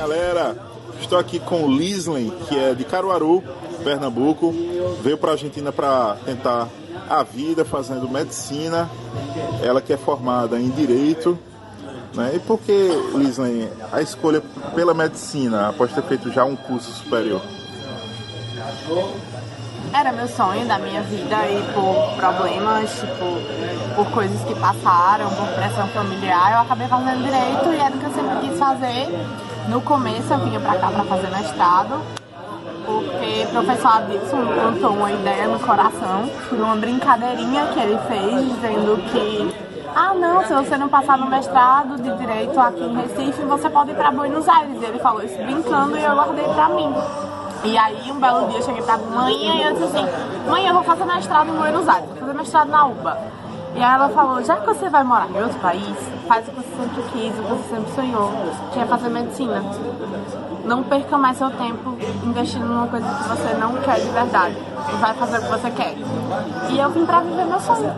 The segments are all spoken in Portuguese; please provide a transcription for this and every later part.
galera, estou aqui com Lisley, que é de Caruaru, Pernambuco. Veio para a Argentina para tentar a vida fazendo medicina. Ela que é formada em Direito. Né? E por que, Lisley, a escolha pela medicina, após ter feito já um curso superior? Era meu sonho da minha vida e por problemas, tipo, por coisas que passaram, por pressão familiar, eu acabei fazendo direito e era o que eu sempre quis fazer. No começo eu vinha pra cá pra fazer mestrado, porque o professor Adilson plantou uma ideia no coração, numa brincadeirinha que ele fez, dizendo que ah não, se você não passar no mestrado de direito aqui em Recife, você pode ir para Buenos Aires. Ele falou isso brincando e eu guardei para mim. E aí, um belo dia, eu cheguei pra mãe e eu disse assim: Mãe, eu vou fazer mestrado em Buenos Aires, vou fazer mestrado na UBA. E aí ela falou: Já que você vai morar em outro país, faz o que você sempre quis, o que você sempre sonhou, que é fazer medicina. Não perca mais seu tempo investindo numa coisa que você não quer de verdade. Vai fazer o que você quer. E eu vim pra viver meu sonho.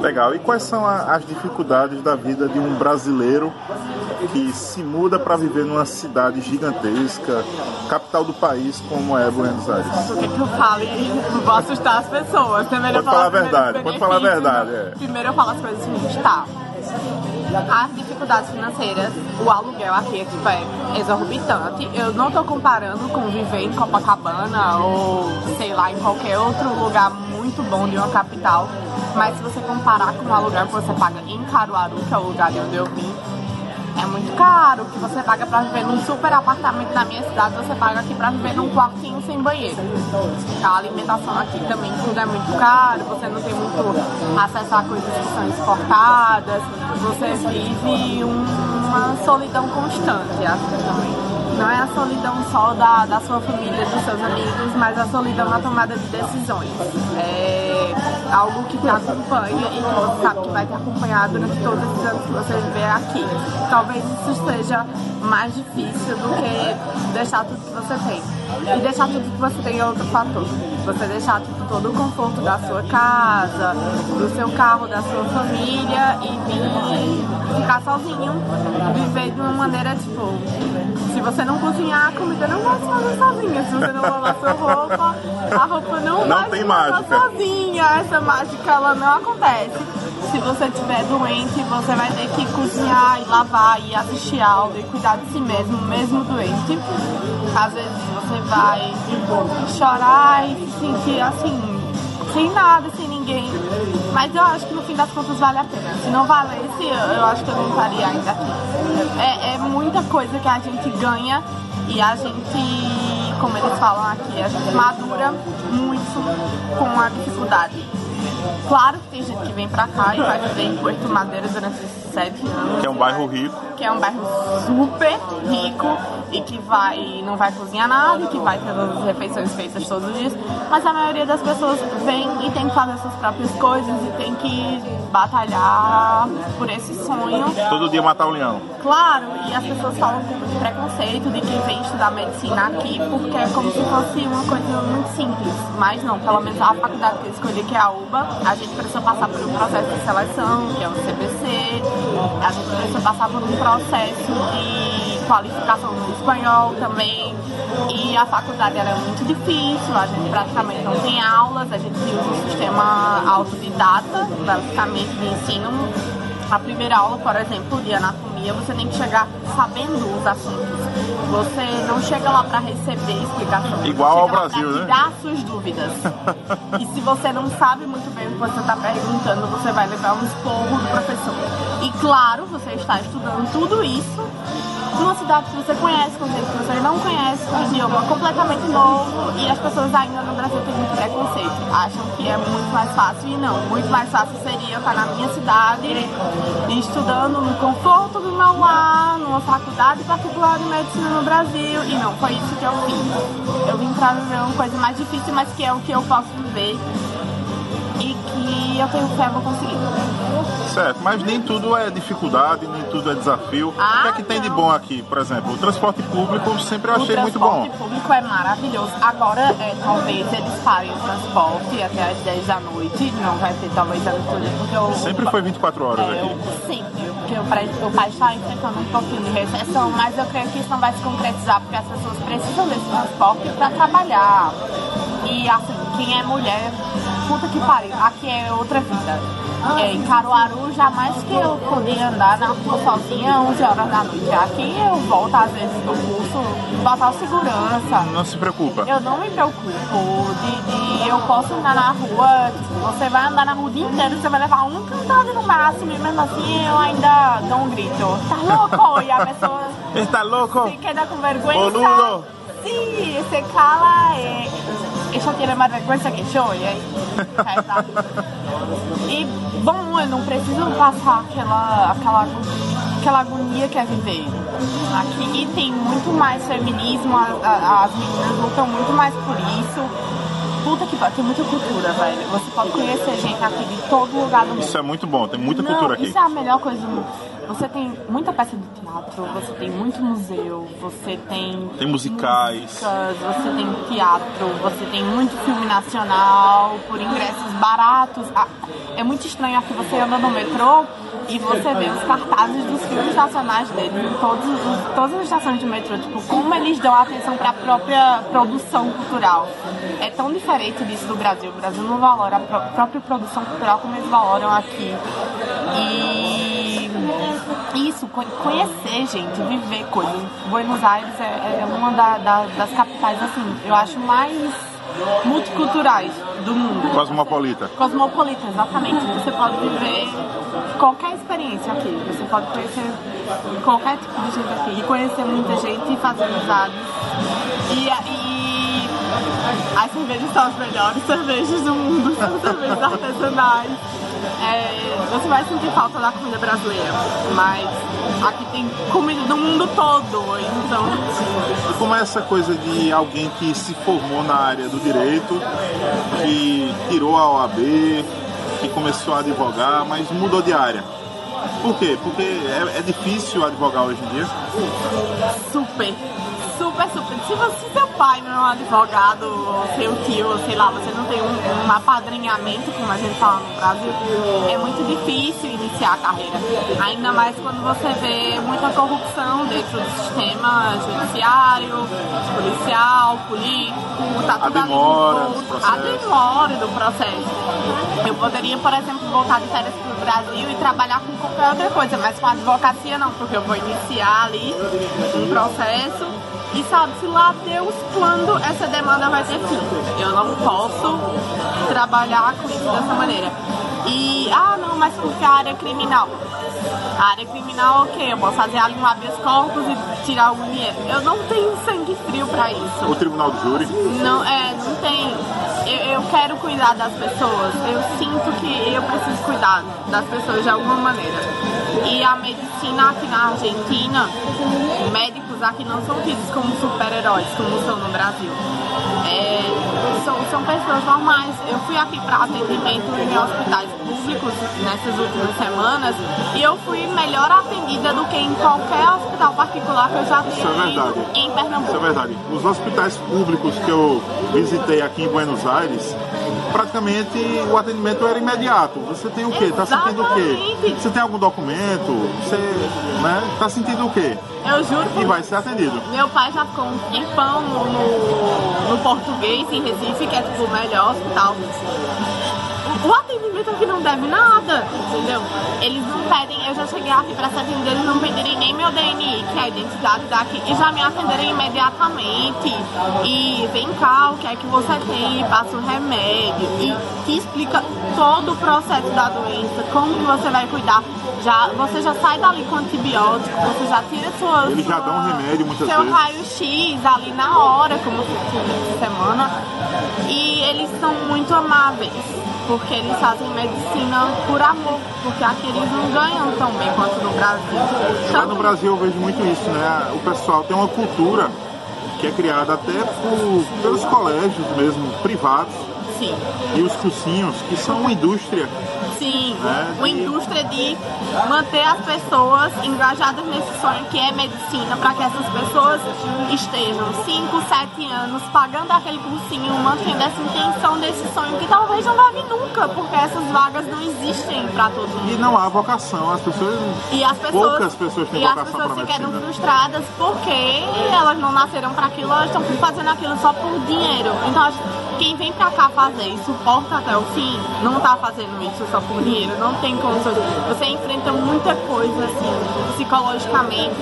Legal. E quais são as dificuldades da vida de um brasileiro que se muda para viver numa cidade gigantesca, capital do país como é Buenos Aires? O que, que eu falo? Não vou assustar as pessoas. É pode falar a verdade, pode falar a verdade. É. Primeiro eu falo as coisas ruins, tá? As dificuldades financeiras, o aluguel aqui é, tipo, é exorbitante. Eu não estou comparando com viver em Copacabana ou, sei lá, em qualquer outro lugar muito bom de uma capital. Mas se você comparar com o aluguel que você paga em Caruaru, que é o lugar de onde eu vim, é muito caro. Que você paga pra viver num super apartamento na minha cidade, você paga aqui pra viver num quartinho sem banheiro. A alimentação aqui também tudo é muito caro, você não tem muito acesso a coisas que são exportadas, você vive uma solidão constante assim também. Não é a solidão só da, da sua família, dos seus amigos, mas a solidão na tomada de decisões. É algo que te acompanha e que você sabe que vai te acompanhar durante todos esses anos que você viver aqui. Talvez isso seja mais difícil do que deixar tudo que você tem. E deixar tudo que você tem é outro fator. Você deixar tipo, todo o conforto da sua casa, do seu carro, da sua família e vir ficar sozinho, viver de uma maneira tipo. Se você não cozinhar, a comida não vai se fazer sozinha. Se você não sua roupa, a roupa não, não tem mágica. sozinha. Essa mágica ela não acontece. Se você estiver doente, você vai ter que cozinhar e lavar e assistir aula e cuidar de si mesmo, mesmo doente. Às vezes você vai chorar e se sentir assim, sem nada, sem ninguém. Mas eu acho que no fim das contas vale a pena. Se não valesse, eu acho que eu não estaria ainda aqui. É, é muita coisa que a gente ganha e a gente, como eles falam aqui, a gente madura muito com a dificuldade. Claro que tem gente que vem pra cá e vai viver em Porto Madeira durante sete anos. Que é um bairro rico. Que é um bairro super rico e que vai não vai cozinhar nada e que vai ter as refeições feitas todos os dias. Mas a maioria das pessoas vem e tem que fazer suas próprias coisas e tem que batalhar por esse sonho. Todo dia matar um leão. Claro, e as pessoas falam com muito preconceito de quem vem estudar medicina aqui, porque é como se fosse uma coisa muito simples. Mas não, pelo menos a faculdade que eu escolhi, que é a UBA, a gente precisa passar por um processo de seleção, que é o CBC, a gente precisa passar por um processo de qualificação no espanhol também. E a faculdade era muito difícil, a gente praticamente não tem aulas, a gente usa um sistema autodidata, basicamente de ensino. A primeira aula, por exemplo, de anatomia, você tem que chegar sabendo os assuntos. Você não chega lá para receber explicação. Igual ao Brasil, pra né? tirar suas dúvidas. e se você não sabe muito bem o que você está perguntando, você vai levar um esporro do professor. E claro, você está estudando tudo isso numa cidade que você conhece, com gente que você não conhece, um idioma completamente novo e as pessoas ainda no Brasil têm muito preconceito. Acham que é muito mais fácil e não. Muito mais fácil seria eu estar na minha cidade estudando no conforto do meu lar, numa faculdade particular de medicina no Brasil e não, foi isso que eu fiz. Eu vim pra viver uma coisa mais difícil, mas que é o que eu posso viver e eu tenho fé vou conseguir. Certo, mas nem tudo é dificuldade, nem tudo é desafio. Ah, o que é que tem de não. bom aqui? Por exemplo, o transporte público sempre eu achei o muito bom. transporte público é maravilhoso. Agora, é, talvez eles parem o transporte até às 10 da noite. Não vai ter talvez a noite porque eu... Sempre foi 24 horas é, aqui. eu, sempre, porque eu o país está enfrentando um pouquinho de recessão, mas eu creio que isso não vai se concretizar porque as pessoas precisam desse transporte para trabalhar. E assim, quem é mulher, puta que pariu, aqui é outra vida. É, em Caruaru, jamais que eu podia andar na rua sozinha 11 horas da noite. Aqui eu volto às vezes do curso, botar segurança. Não se preocupa. Eu não me preocupo de, de eu posso andar na rua, tipo, você vai andar na rua o dia inteiro, você vai levar um cantado no máximo, e mesmo assim eu ainda dou um grito. Tá louco? E a pessoa. Está louco? Se queda com vergonha. Boludo. Sim, se cala. É ella tiene mais vergüenza que eu, e aí. E, bom, eu não preciso passar aquela, aquela, aquela agonia que é viver. Aqui tem muito mais feminismo, as meninas lutam muito mais por isso. Puta que pariu, tem muita cultura, velho. Você pode conhecer gente aqui de todo lugar do mundo. Isso é muito bom, tem muita Não, cultura aqui. Isso é a melhor coisa do mundo. Você tem muita peça de teatro, você tem muito museu, você tem. Tem musicais. Músicas, você tem teatro, você tem muito filme nacional por ingressos baratos. Ah, é muito estranho aqui você anda no metrô e você vê os cartazes dos filmes nacionais deles em todos, os- todas as estações de metrô. Tipo, como eles dão atenção para a própria produção cultural. É tão diferente disso do Brasil. O Brasil não valora a pró- própria produção cultural como eles valoram aqui. E isso, co- conhecer gente, viver coisas. Buenos Aires é, é uma da- da- das capitais, assim, eu acho mais multiculturais do mundo. Cosmopolita. Cosmopolita, exatamente. Você pode viver qualquer experiência aqui. Você pode conhecer qualquer tipo de gente aqui. E conhecer muita gente e fazer amizades. E, e as cervejas são as melhores cervejas do mundo. São cervejas artesanais. É, você vai sentir falta da comida brasileira. Mas aqui tem comida do mundo todo. Então, E como é essa coisa de alguém que se formou na área do direito, que tirou a OAB, que começou a advogar, mas mudou de área? Por quê? Porque é, é difícil advogar hoje em dia. super, super, super. Se você, seu pai não é um advogado, ou seu tio, ou sei lá, você não tem um, um apadrinhamento, como a gente fala no Brasil, é muito difícil iniciar a carreira. Ainda mais quando você vê muita corrupção dentro do sistema judiciário, policial, político, tá A tudo ali demora envolto. dos A demora do processo. Eu poderia, por exemplo, voltar de férias para o Brasil e trabalhar com qualquer outra coisa, mas com advocacia não, porque eu vou iniciar ali um processo e sabe-se lá Deus quando essa demanda vai ter fim. Eu não posso trabalhar com isso dessa maneira. E, ah, não, mas porque a área é criminal. A área criminal, ok, eu posso fazer ali um habeas corpus e tirar algum dinheiro. Eu não tenho sangue frio pra isso. O tribunal do júri. Não, é, não tem. Eu, eu quero cuidar das pessoas. Eu sinto que eu preciso cuidar das pessoas de alguma maneira. E a medicina aqui na Argentina, médicos aqui não são vistos como super-heróis, como são no Brasil. É, são, são pessoas normais. Eu fui aqui para atendimento em hospitais públicos nessas últimas semanas e eu fui melhor atendida do que em qualquer hospital particular que eu já Isso é ido em Pernambuco. Isso é verdade. Os hospitais públicos que eu visitei aqui em Buenos Aires, praticamente o atendimento era imediato. Você tem o quê? Tá sentindo o quê? Você tem algum documento? Você, né? Tá sentindo o quê? Eu juro E vai ser atendido. Meu pai já ficou um tempão no, no, no português em Recife, que é tipo o melhor hospital. O atendimento aqui não deve nada, entendeu? Eles não pedem, eu já cheguei aqui pra ser atendida, eles não pedirem nem meu DNI, que é a identidade daqui, e já me atenderem imediatamente. E vem cá, o que é que você tem, e passa o remédio, e te explica todo o processo da doença, como que você vai cuidar. Já, você já sai dali com antibiótico, você já tira sua. Eles já dão remédio muitas seu vezes. raio-x ali na hora, como essa semana. E eles são muito amáveis, porque eles fazem medicina por amor, porque aqui eles não ganham tão bem quanto no Brasil. Lá no Brasil eu vejo muito isso, né? O pessoal tem uma cultura que é criada até por, pelos colégios mesmo, privados, Sim, e os cursinhos, que são uma indústria Sim, né? uma indústria de manter as pessoas engajadas nesse sonho que é medicina, para que essas pessoas estejam 5, 7 anos pagando aquele cursinho, mantendo essa intenção desse sonho que talvez não vá vir nunca, porque essas vagas não existem para todo mundo. E não há vocação, as pessoas. E as pessoas, poucas pessoas têm e as vocação pessoas para se quedam frustradas porque elas não nasceram para aquilo, elas estão fazendo aquilo só por dinheiro. Então quem vem pra cá fazer e suporta até o fim, não tá fazendo isso só por dinheiro, não tem condições. Você enfrenta muita coisa assim, psicologicamente,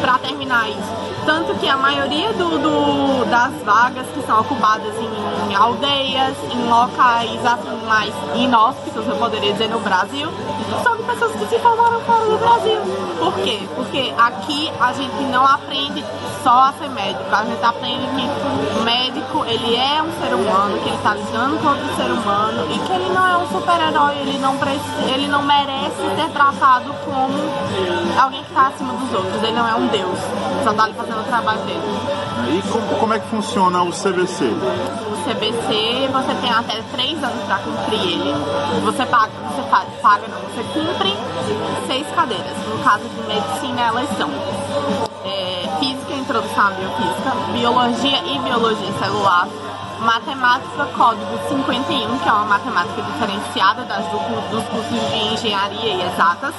pra terminar isso. Tanto que a maioria do, do- das vagas que são ocupadas em aldeias, em locais assim, mais inóspitos, eu poderia dizer, no Brasil, são de pessoas que se formaram fora do Brasil. Por quê? Porque aqui a gente não aprende só a ser médico, a gente aprende que o médico ele é um ser humano, que ele está lidando com outro ser humano e que ele não é um super-herói, ele não, ele não merece ser tratado como alguém que está acima dos outros, ele não é um deus, só está ali fazendo o trabalho dele. E como, como é que funciona o CBC? O CBC você tem até três anos para cumprir ele. Você paga, você faz, paga não, você cumpre seis cadeiras. No caso de medicina elas são é, física, introdução à biofísica, biologia e biologia celular, matemática código 51, que é uma matemática diferenciada das do, dos cursos de engenharia e exatas.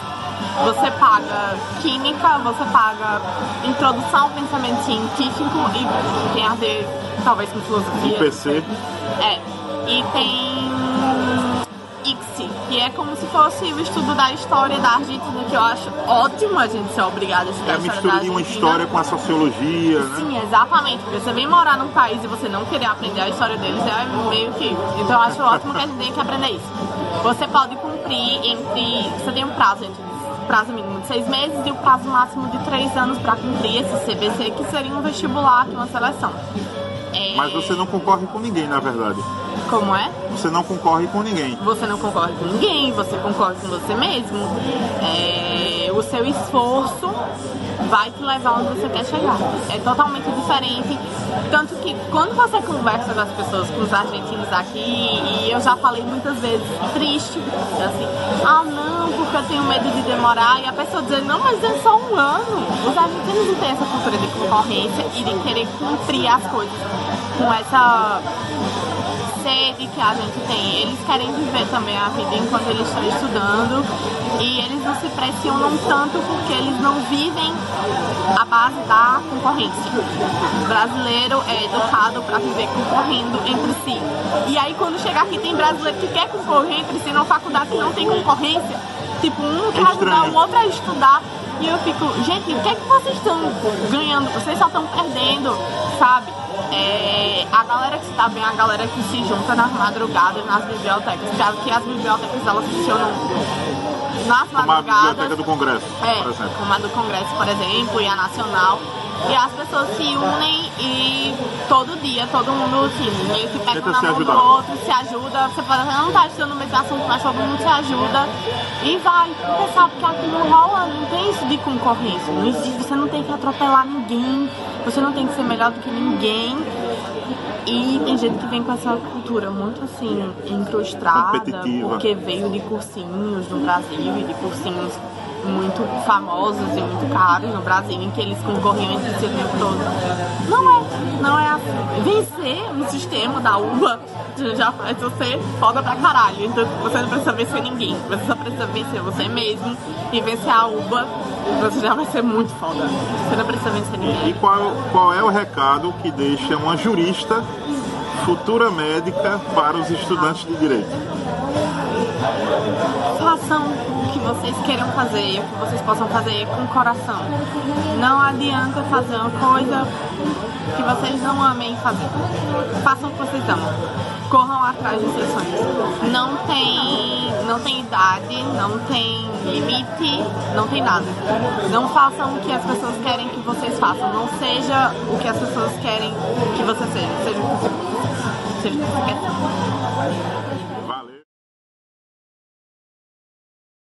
Você paga química, você paga introdução ao pensamento científico e tem a ver talvez com filosofia. PC? É. E tem que é como se fosse o estudo da história da Argentina, que eu acho ótimo a gente ser obrigado a estudar É a história da de uma Argentina. história com a sociologia, né? Sim, exatamente. Porque você vem morar num país e você não querer aprender a história deles é meio que. Então eu acho ótimo que a gente tenha que aprender isso. Você pode cumprir entre. Você tem um prazo entre prazo mínimo de seis meses e o prazo máximo de três anos para cumprir esse CBC, que seria um vestibular, que é uma seleção. É, Mas você não concorre com ninguém, na verdade. Como é? Você não concorre com ninguém. Você não concorre com ninguém, você concorre com você mesmo. É, o seu esforço vai te levar onde você quer chegar. É totalmente diferente. Tanto que quando você conversa com as pessoas, com os argentinos aqui, e eu já falei muitas vezes, triste, assim, ah não, porque eu tenho medo de demorar, e a pessoa dizendo, não, mas é só um ano. Os argentinos não têm essa cultura de concorrência e de querer cumprir as coisas com essa sede que a gente tem. Eles querem viver também a vida enquanto eles estão estudando e eles não se pressionam tanto porque eles não vivem a base da concorrência. O brasileiro é educado para viver concorrendo entre si. E aí quando chega aqui tem brasileiro que quer concorrer entre si numa faculdade que não tem concorrência. Tipo, um não quer ajudar o outro a estudar. E eu fico, gente, o que é que vocês estão ganhando? Vocês só estão perdendo, sabe? É, a galera que está bem, a galera que se junta nas madrugadas, nas bibliotecas, porque as bibliotecas elas funcionam nas Como a madrugadas. Biblioteca do Congresso, É, por exemplo. como a do Congresso, por exemplo, e a Nacional. E as pessoas se unem e todo dia, todo mundo assim, meio que pega Tenta na se mão do outro, se ajuda. Você pode até não estar estudando o mesmo assunto, mas todo mundo se ajuda e vai. Porque sabe que aqui não rola, não tem isso de concorrência. Não existe, você não tem que atropelar ninguém, você não tem que ser melhor do que ninguém. E tem gente que vem com essa cultura muito assim, incrustada, porque veio de cursinhos no Brasil e de cursinhos muito famosos e muito caros no Brasil, em que eles concorriam entre si o tempo todo. Não é. Vencer no sistema da UBA já faz você foda pra caralho. Então você não precisa vencer ninguém, você só precisa vencer você mesmo e vencer a UBA, você já vai ser muito foda. Você não precisa vencer ninguém. E qual, qual é o recado que deixa uma jurista, futura médica, para os estudantes de direito? façam o vocês queiram fazer e o que vocês possam fazer com o coração. Não adianta fazer uma coisa que vocês não amem fazer. Façam o que vocês amam. Corram atrás dos seus sonhos. Não tem, não tem idade, não tem limite, não tem nada. Não façam o que as pessoas querem que vocês façam. Não seja o que as pessoas querem que você seja. Seja o que você, seja o que você quer.